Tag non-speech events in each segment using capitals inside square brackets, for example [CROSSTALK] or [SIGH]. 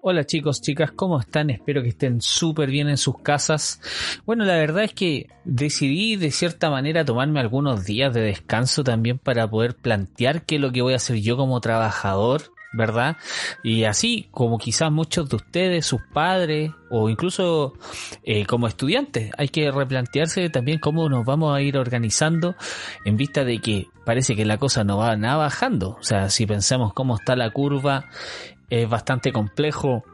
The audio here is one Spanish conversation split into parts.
Hola chicos, chicas, ¿cómo están? Espero que estén súper bien en sus casas. Bueno, la verdad es que decidí de cierta manera tomarme algunos días de descanso también para poder plantear qué es lo que voy a hacer yo como trabajador, ¿verdad? Y así como quizás muchos de ustedes, sus padres o incluso eh, como estudiantes, hay que replantearse también cómo nos vamos a ir organizando en vista de que parece que la cosa no va nada bajando. O sea, si pensamos cómo está la curva es bastante complejo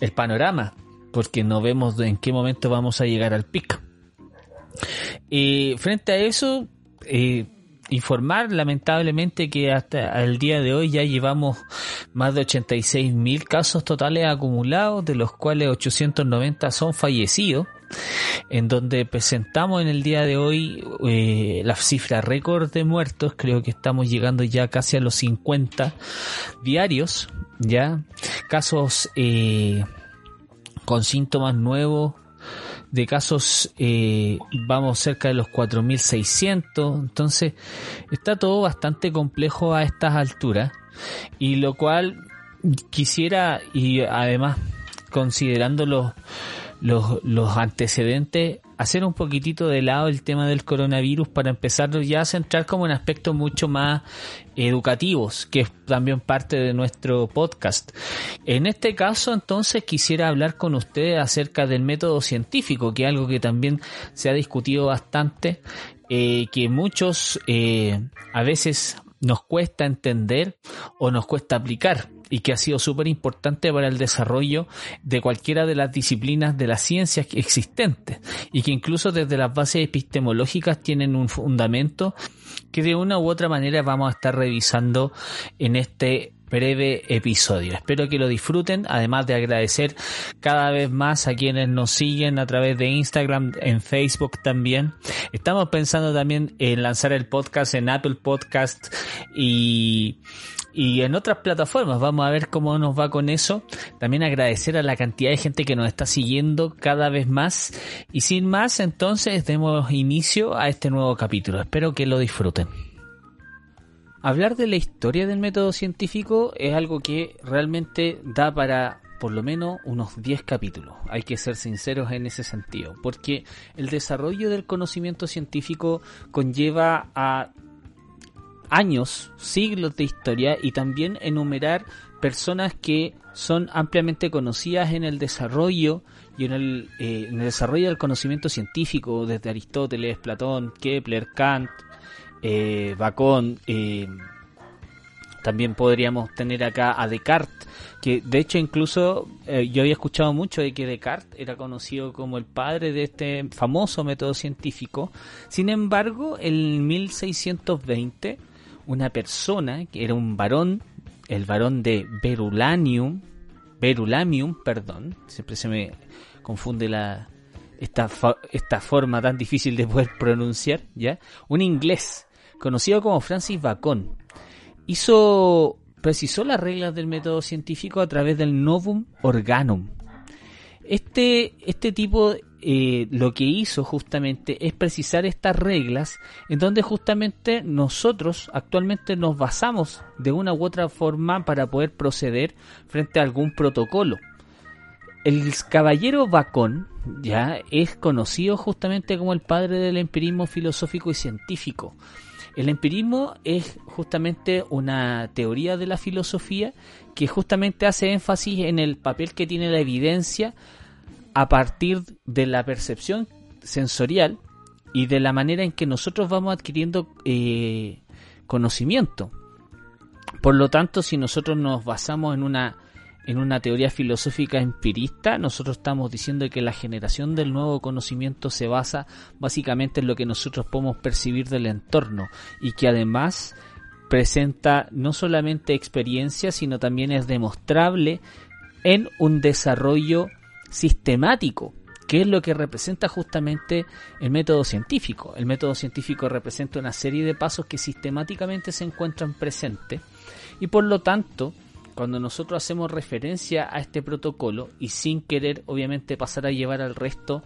el panorama, porque no vemos en qué momento vamos a llegar al pico. Y frente a eso, eh, informar lamentablemente que hasta el día de hoy ya llevamos más de 86 mil casos totales acumulados, de los cuales 890 son fallecidos en donde presentamos en el día de hoy eh, la cifra récord de muertos, creo que estamos llegando ya casi a los 50 diarios, ya casos eh, con síntomas nuevos. De casos eh, vamos cerca de los 4.600 entonces está todo bastante complejo a estas alturas. Y lo cual quisiera y además considerando los los, los antecedentes, hacer un poquitito de lado el tema del coronavirus para empezar ya a centrar como en aspectos mucho más educativos, que es también parte de nuestro podcast. En este caso, entonces, quisiera hablar con ustedes acerca del método científico, que es algo que también se ha discutido bastante, eh, que muchos eh, a veces nos cuesta entender o nos cuesta aplicar y que ha sido súper importante para el desarrollo de cualquiera de las disciplinas de las ciencias existentes y que incluso desde las bases epistemológicas tienen un fundamento que de una u otra manera vamos a estar revisando en este breve episodio. Espero que lo disfruten, además de agradecer cada vez más a quienes nos siguen a través de Instagram, en Facebook también. Estamos pensando también en lanzar el podcast en Apple Podcast y y en otras plataformas. Vamos a ver cómo nos va con eso. También agradecer a la cantidad de gente que nos está siguiendo cada vez más. Y sin más, entonces demos inicio a este nuevo capítulo. Espero que lo disfruten. Hablar de la historia del método científico es algo que realmente da para por lo menos unos 10 capítulos. Hay que ser sinceros en ese sentido, porque el desarrollo del conocimiento científico conlleva a años, siglos de historia y también enumerar personas que son ampliamente conocidas en el desarrollo y en el, eh, desarrollo del conocimiento científico, desde Aristóteles, Platón, Kepler, Kant, eh, Bacon, eh, también podríamos tener acá a Descartes, que de hecho incluso yo había escuchado mucho de que Descartes era conocido como el padre de este famoso método científico. Sin embargo, en 1620 una persona que era un varón, el varón de Berulamium, perdón, siempre se me confunde la esta, esta forma tan difícil de poder pronunciar, ¿ya? Un inglés conocido como Francis Bacon hizo precisó las reglas del método científico a través del Novum Organum. Este, este tipo eh, lo que hizo justamente es precisar estas reglas en donde justamente nosotros actualmente nos basamos de una u otra forma para poder proceder frente a algún protocolo. El caballero Bacon ya es conocido justamente como el padre del empirismo filosófico y científico. El empirismo es justamente una teoría de la filosofía que justamente hace énfasis en el papel que tiene la evidencia a partir de la percepción sensorial y de la manera en que nosotros vamos adquiriendo eh, conocimiento. Por lo tanto, si nosotros nos basamos en una en una teoría filosófica empirista, nosotros estamos diciendo que la generación del nuevo conocimiento se basa básicamente en lo que nosotros podemos percibir del entorno y que además presenta no solamente experiencia, sino también es demostrable en un desarrollo sistemático, que es lo que representa justamente el método científico. El método científico representa una serie de pasos que sistemáticamente se encuentran presentes y por lo tanto, cuando nosotros hacemos referencia a este protocolo y sin querer obviamente pasar a llevar al resto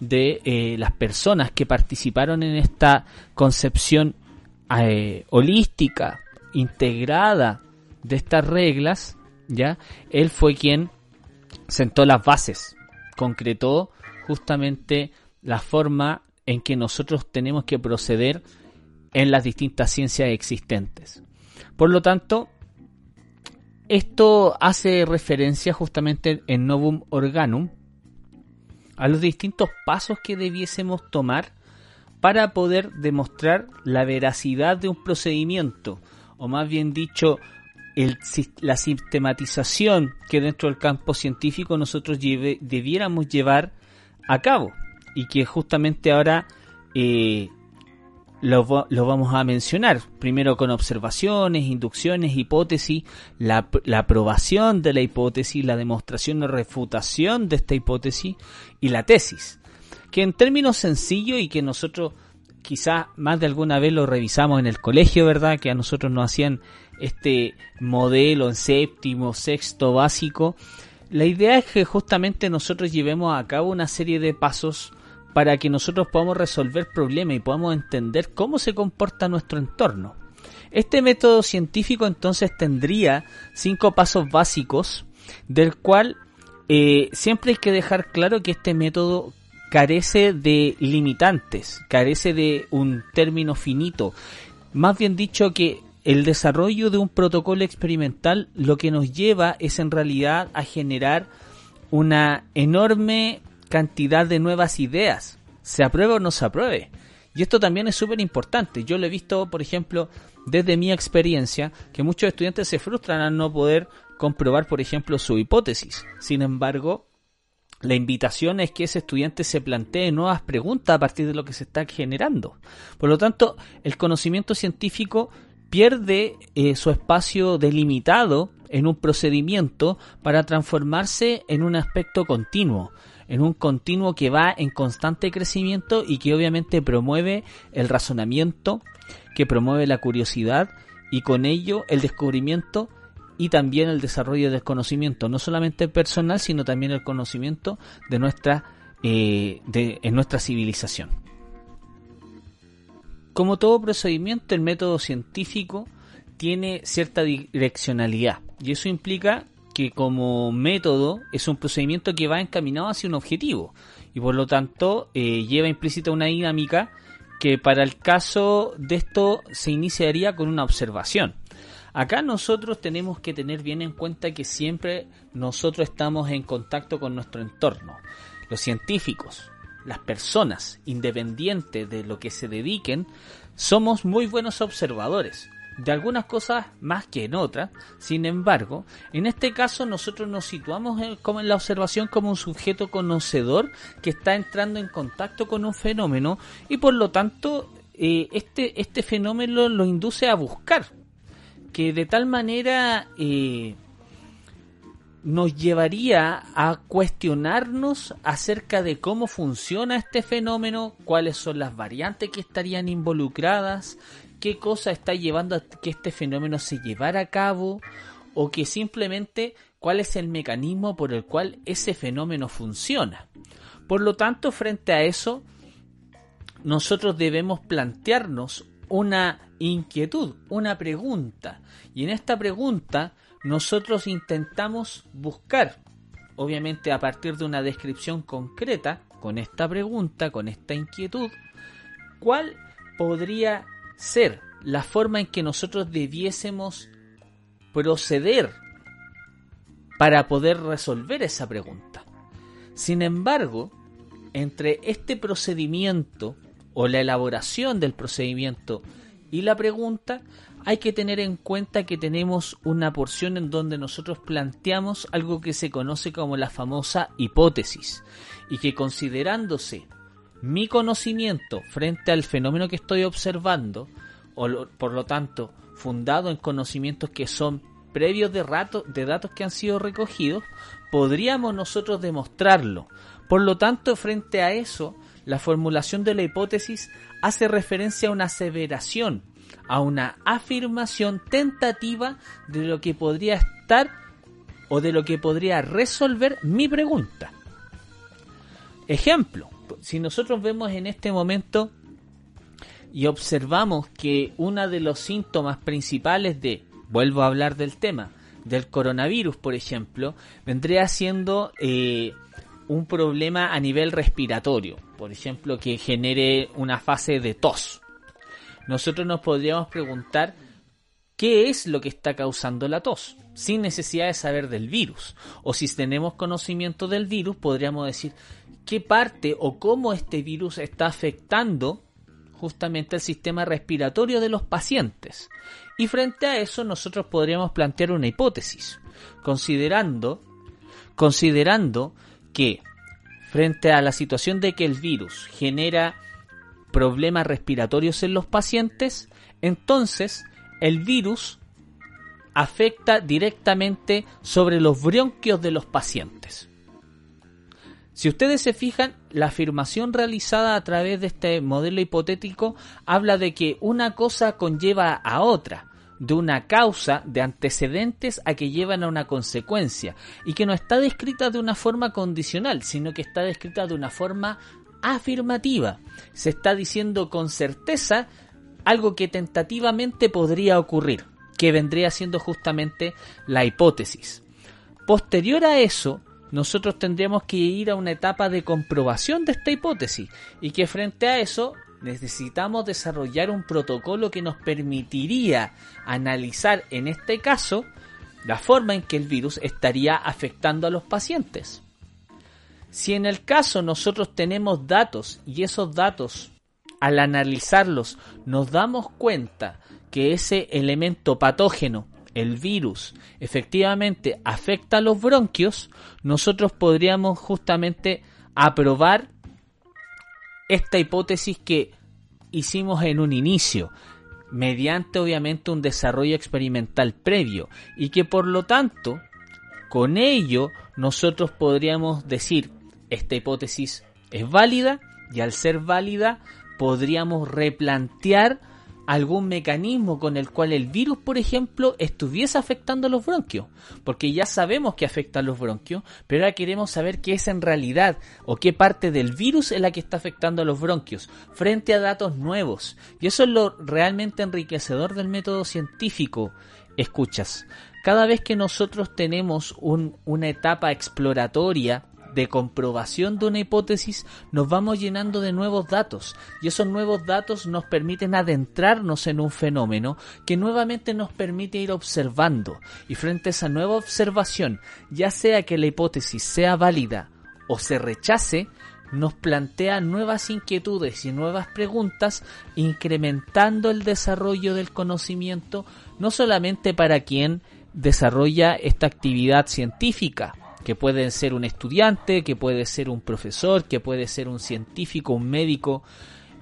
de eh, las personas que participaron en esta concepción eh, holística, integrada de estas reglas, ya, él fue quien sentó las bases, concretó justamente la forma en que nosotros tenemos que proceder en las distintas ciencias existentes. Por lo tanto, esto hace referencia justamente en Novum Organum a los distintos pasos que debiésemos tomar para poder demostrar la veracidad de un procedimiento, o más bien dicho, la sistematización que dentro del campo científico nosotros debiéramos llevar a cabo y que justamente ahora eh, lo, vamos a mencionar. Primero con observaciones, inducciones, hipótesis, la, aprobación de la hipótesis, la demostración o refutación de esta hipótesis y la tesis. Que en términos sencillos y que nosotros quizás más de alguna vez lo revisamos en el colegio, ¿verdad? Que a nosotros nos hacían este modelo en séptimo, sexto básico. La idea es que justamente nosotros llevemos a cabo una serie de pasos para que nosotros podamos resolver problemas y podamos entender cómo se comporta nuestro entorno. Este método científico entonces tendría cinco pasos básicos, del cual eh, siempre hay que dejar claro que este método carece de limitantes, carece de un término finito. Más bien dicho que el desarrollo de un protocolo experimental lo que nos lleva es en realidad a generar una enorme cantidad de nuevas ideas, se apruebe o no se apruebe. Y esto también es súper importante. Yo lo he visto, por ejemplo, desde mi experiencia, que muchos estudiantes se frustran al no poder comprobar, por ejemplo, su hipótesis. Sin embargo, la invitación es que ese estudiante se plantee nuevas preguntas a partir de lo que se está generando. Por lo tanto, el conocimiento científico pierde eh, su espacio delimitado en un procedimiento para transformarse en un aspecto continuo, en un continuo que va en constante crecimiento y que obviamente promueve el razonamiento, que promueve la curiosidad y con ello el descubrimiento y también el desarrollo del conocimiento, no solamente personal, sino también el conocimiento de nuestra, eh, de, en nuestra civilización. Como todo procedimiento, el método científico tiene cierta direccionalidad y eso implica que como método es un procedimiento que va encaminado hacia un objetivo y por lo tanto eh, lleva implícita una dinámica que para el caso de esto se iniciaría con una observación. Acá nosotros tenemos que tener bien en cuenta que siempre nosotros estamos en contacto con nuestro entorno. Los científicos, las personas, independientes de lo que se dediquen, somos muy buenos observadores de algunas cosas más que en otras. Sin embargo, en este caso nosotros nos situamos en, como en la observación como un sujeto conocedor que está entrando en contacto con un fenómeno y por lo tanto eh, este, este fenómeno lo induce a buscar que de tal manera eh, nos llevaría a cuestionarnos acerca de cómo funciona este fenómeno, cuáles son las variantes que estarían involucradas, qué cosa está llevando a que este fenómeno se llevara a cabo, o que simplemente cuál es el mecanismo por el cual ese fenómeno funciona. Por lo tanto, frente a eso, nosotros debemos plantearnos una inquietud, una pregunta. Y en esta pregunta nosotros intentamos buscar, obviamente a partir de una descripción concreta, con esta pregunta, con esta inquietud, cuál podría ser la forma en que nosotros debiésemos proceder para poder resolver esa pregunta. Sin embargo, entre este procedimiento o la elaboración del procedimiento y la pregunta, hay que tener en cuenta que tenemos una porción en donde nosotros planteamos algo que se conoce como la famosa hipótesis y que considerándose mi conocimiento frente al fenómeno que estoy observando, o por lo tanto fundado en conocimientos que son previos de, rato, de datos que han sido recogidos, podríamos nosotros demostrarlo. Por lo tanto, frente a eso, la formulación de la hipótesis hace referencia a una aseveración, a una afirmación tentativa de lo que podría estar o de lo que podría resolver mi pregunta. Ejemplo, si nosotros vemos en este momento y observamos que uno de los síntomas principales de, vuelvo a hablar del tema, del coronavirus, por ejemplo, vendría siendo eh, un problema a nivel respiratorio, por ejemplo, que genere una fase de tos. Nosotros nos podríamos preguntar qué es lo que está causando la tos, sin necesidad de saber del virus. O si tenemos conocimiento del virus, podríamos decir qué parte o cómo este virus está afectando justamente el sistema respiratorio de los pacientes. Y frente a eso nosotros podríamos plantear una hipótesis, considerando, considerando que frente a la situación de que el virus genera problemas respiratorios en los pacientes, entonces el virus afecta directamente sobre los bronquios de los pacientes. Si ustedes se fijan, la afirmación realizada a través de este modelo hipotético habla de que una cosa conlleva a otra, de una causa, de antecedentes a que llevan a una consecuencia, y que no está descrita de una forma condicional, sino que está descrita de una forma afirmativa. Se está diciendo con certeza algo que tentativamente podría ocurrir, que vendría siendo justamente la hipótesis. Posterior a eso, nosotros tendríamos que ir a una etapa de comprobación de esta hipótesis y que frente a eso necesitamos desarrollar un protocolo que nos permitiría analizar en este caso la forma en que el virus estaría afectando a los pacientes. Si en el caso nosotros tenemos datos y esos datos al analizarlos nos damos cuenta que ese elemento patógeno el virus efectivamente afecta a los bronquios, nosotros podríamos justamente aprobar esta hipótesis que hicimos en un inicio, mediante obviamente un desarrollo experimental previo, y que por lo tanto, con ello, nosotros podríamos decir, esta hipótesis es válida, y al ser válida, podríamos replantear algún mecanismo con el cual el virus, por ejemplo, estuviese afectando los bronquios, porque ya sabemos que afecta a los bronquios, pero ahora queremos saber qué es en realidad o qué parte del virus es la que está afectando a los bronquios, frente a datos nuevos. Y eso es lo realmente enriquecedor del método científico. Escuchas, cada vez que nosotros tenemos una etapa exploratoria, de comprobación de una hipótesis nos vamos llenando de nuevos datos. Y esos nuevos datos nos permiten adentrarnos en un fenómeno que nuevamente nos permite ir observando. Y frente a esa nueva observación, ya sea que la hipótesis sea válida o se rechace, nos plantea nuevas inquietudes y nuevas preguntas, incrementando el desarrollo del conocimiento, no solamente para quien desarrolla esta actividad científica, que puede ser un estudiante, que puede ser un profesor, que puede ser un científico, un médico,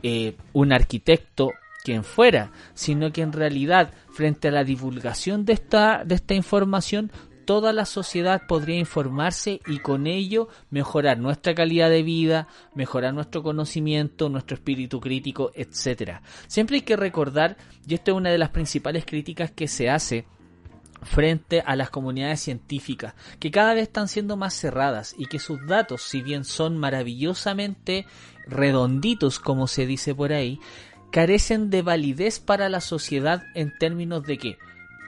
eh, un arquitecto, quien fuera, sino que en realidad frente a la divulgación de esta, de esta información, toda la sociedad podría informarse y con ello mejorar nuestra calidad de vida, mejorar nuestro conocimiento, nuestro espíritu crítico, etcétera. Siempre hay que recordar, y esto es una de las principales críticas que se hace frente a las comunidades científicas, que cada vez están siendo más cerradas y que sus datos, si bien son maravillosamente redonditos, como se dice por ahí, carecen de validez para la sociedad en términos de que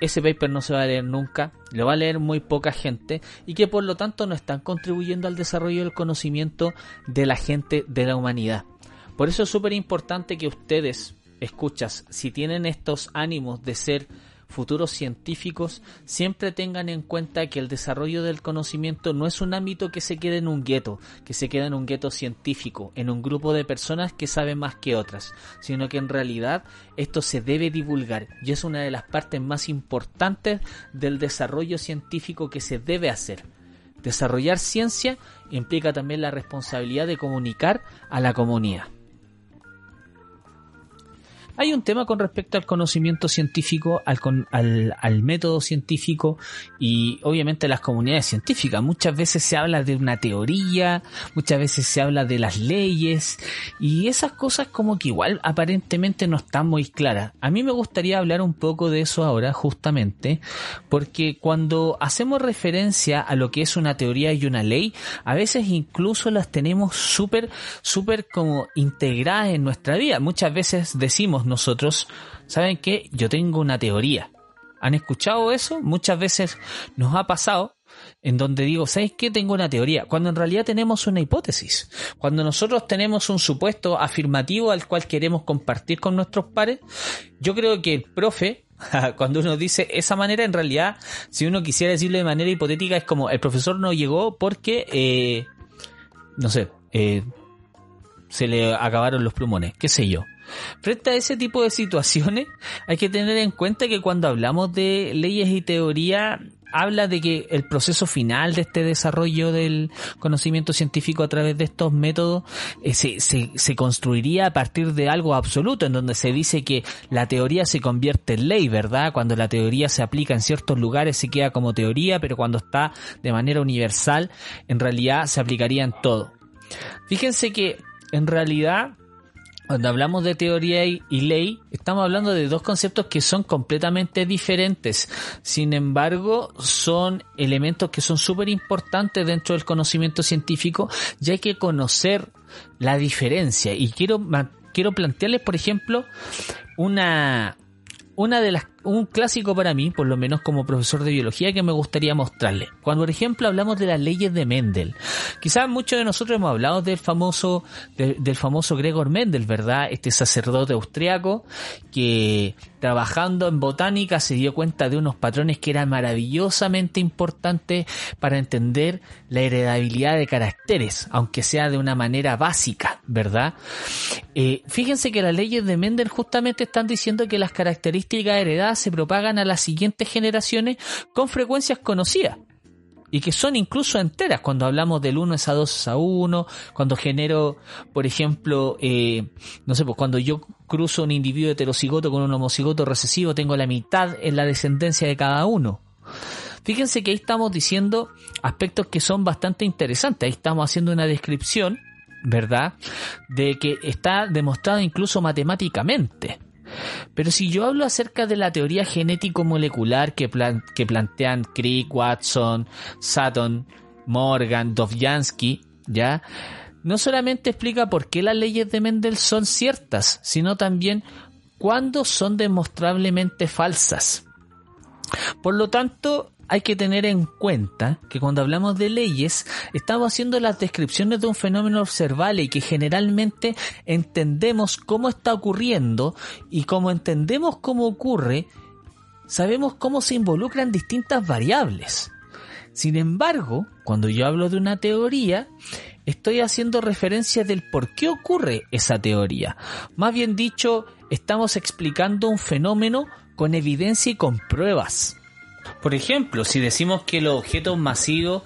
ese paper no se va a leer nunca, lo va a leer muy poca gente y que por lo tanto no están contribuyendo al desarrollo del conocimiento de la gente de la humanidad. Por eso es súper importante que ustedes, escuchas, si tienen estos ánimos de ser futuros científicos siempre tengan en cuenta que el desarrollo del conocimiento no es un ámbito que se quede en un gueto, que se quede en un gueto científico, en un grupo de personas que saben más que otras, sino que en realidad esto se debe divulgar y es una de las partes más importantes del desarrollo científico que se debe hacer. Desarrollar ciencia implica también la responsabilidad de comunicar a la comunidad. Hay un tema con respecto al conocimiento científico, al, al, al, método científico y obviamente las comunidades científicas. Muchas veces se habla de una teoría, muchas veces se habla de las leyes y esas cosas como que igual aparentemente no están muy claras. A mí me gustaría hablar un poco de eso ahora justamente porque cuando hacemos referencia a lo que es una teoría y una ley, a veces incluso las tenemos súper, súper como integradas en nuestra vida. Muchas veces decimos nosotros, ¿saben qué? Yo tengo una teoría ¿Han escuchado eso? Muchas veces nos ha pasado en donde digo, ¿sabes qué? Tengo una teoría, cuando en realidad tenemos una hipótesis. Cuando nosotros tenemos un supuesto afirmativo al cual queremos compartir con nuestros pares, yo creo que el profe, [LAUGHS] cuando uno dice esa manera, en realidad, si uno quisiera decirlo de manera hipotética, es como el profesor no llegó porque, eh, no sé, eh, se le acabaron los plumones, qué sé yo. Frente a ese tipo de situaciones, [LAUGHS] hay que tener en cuenta que cuando hablamos de leyes y teoría, habla de que el proceso final de este desarrollo del conocimiento científico a través de estos métodos eh, se, se, construiría a partir de algo absoluto, en donde se dice que la teoría se convierte en ley, ¿verdad? Cuando la teoría se aplica en ciertos lugares se queda como teoría, pero cuando está de manera universal, en realidad se aplicaría en todo. Fíjense que en realidad cuando hablamos de teoría y, ley, estamos hablando de dos conceptos que son completamente diferentes. Sin embargo, son elementos que son súper importantes dentro del conocimiento científico y hay que conocer la diferencia. Y quiero, quiero plantearles, por ejemplo, una, una de las un clásico para mí, por lo menos como profesor de biología, que me gustaría mostrarle. Cuando, por ejemplo, hablamos de las leyes de Mendel, quizás muchos de nosotros hemos hablado del famoso, del famoso Gregor Mendel, ¿verdad? Este sacerdote austriaco que trabajando en botánica se dio cuenta de unos patrones que eran maravillosamente importantes para entender la heredabilidad de caracteres, aunque sea de una manera básica, ¿verdad? Eh, fíjense que las leyes de Mendel justamente están diciendo que las características heredadas se propagan a las siguientes generaciones con frecuencias conocidas y que son incluso enteras cuando hablamos del 1 es a 2 es a 1, cuando genero, por ejemplo, eh, no sé, pues cuando yo cruzo un individuo heterocigoto con un homocigoto recesivo, tengo la mitad en la descendencia de cada uno. Fíjense que ahí estamos diciendo aspectos que son bastante interesantes, ahí estamos haciendo una descripción, ¿verdad? De que está demostrado incluso matemáticamente. Pero si yo hablo acerca de la teoría genético-molecular que, que plantean Crick, Watson, Sutton, Morgan, Dovjansky, ¿ya? No solamente explica por qué las leyes de Mendel son ciertas, sino también cuándo son demostrablemente falsas. Por lo tanto, hay que tener en cuenta que cuando hablamos de leyes estamos haciendo las descripciones de un fenómeno observable y que generalmente entendemos cómo está ocurriendo y como entendemos cómo ocurre, sabemos cómo se involucran distintas variables. Sin embargo, cuando yo hablo de una teoría, estoy haciendo referencia del por qué ocurre esa teoría. Más bien dicho, estamos explicando un fenómeno con evidencia y con pruebas. Por ejemplo, si decimos que los objetos masivos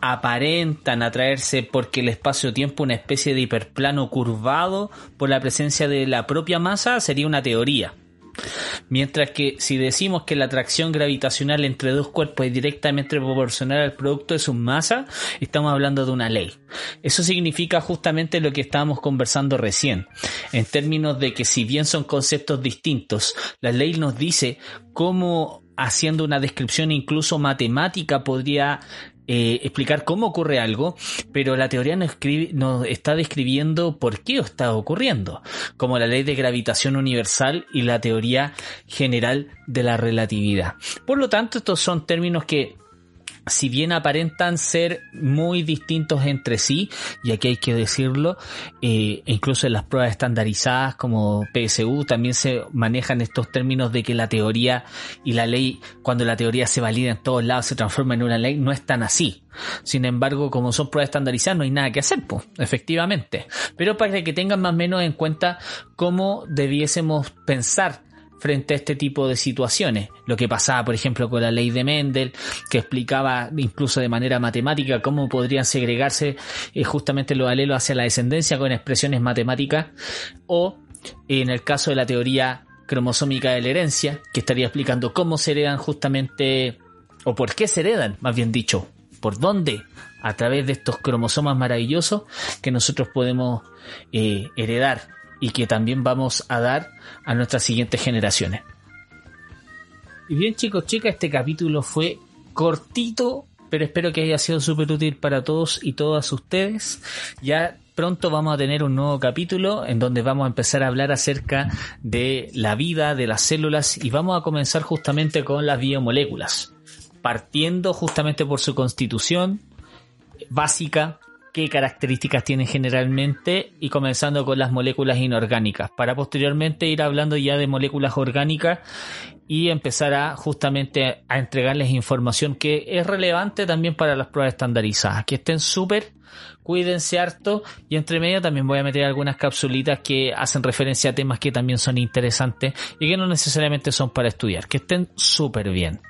aparentan atraerse porque el espacio-tiempo una especie de hiperplano curvado por la presencia de la propia masa, sería una teoría. Mientras que si decimos que la atracción gravitacional entre dos cuerpos es directamente proporcional al producto de su masa, estamos hablando de una ley. Eso significa justamente lo que estábamos conversando recién, en términos de que si bien son conceptos distintos, la ley nos dice cómo haciendo una descripción incluso matemática podría eh, explicar cómo ocurre algo, pero la teoría nos, nos está describiendo por qué está ocurriendo, como la ley de gravitación universal y la teoría general de la relatividad. Por lo tanto, estos son términos que si bien aparentan ser muy distintos entre sí, y aquí hay que decirlo, eh, incluso en las pruebas estandarizadas como PSU también se manejan estos términos de que la teoría y la ley, cuando la teoría se valida en todos lados, se transforma en una ley, no es tan así. Sin embargo, como son pruebas estandarizadas, no hay nada que hacer, pues, efectivamente. Pero para que tengan más o menos en cuenta cómo debiésemos pensar frente a este tipo de situaciones. Lo que pasaba, por ejemplo, con la ley de Mendel, que explicaba incluso de manera matemática cómo podrían segregarse eh, justamente los alelos hacia la descendencia con expresiones matemáticas, o en el caso de la teoría cromosómica de la herencia, que estaría explicando cómo se heredan justamente, o por qué se heredan, más bien dicho, por dónde, a través de estos cromosomas maravillosos que nosotros podemos eh, heredar y que también vamos a dar a nuestras siguientes generaciones. Y bien chicos, chicas, este capítulo fue cortito, pero espero que haya sido súper útil para todos y todas ustedes. Ya pronto vamos a tener un nuevo capítulo en donde vamos a empezar a hablar acerca de la vida de las células y vamos a comenzar justamente con las biomoléculas, partiendo justamente por su constitución básica, qué características tienen generalmente y comenzando con las moléculas inorgánicas para posteriormente ir hablando ya de moléculas orgánicas y empezar a justamente a entregarles información que es relevante también para las pruebas estandarizadas. Que estén súper, cuídense harto y entre medio también voy a meter algunas capsulitas que hacen referencia a temas que también son interesantes y que no necesariamente son para estudiar. Que estén súper bien.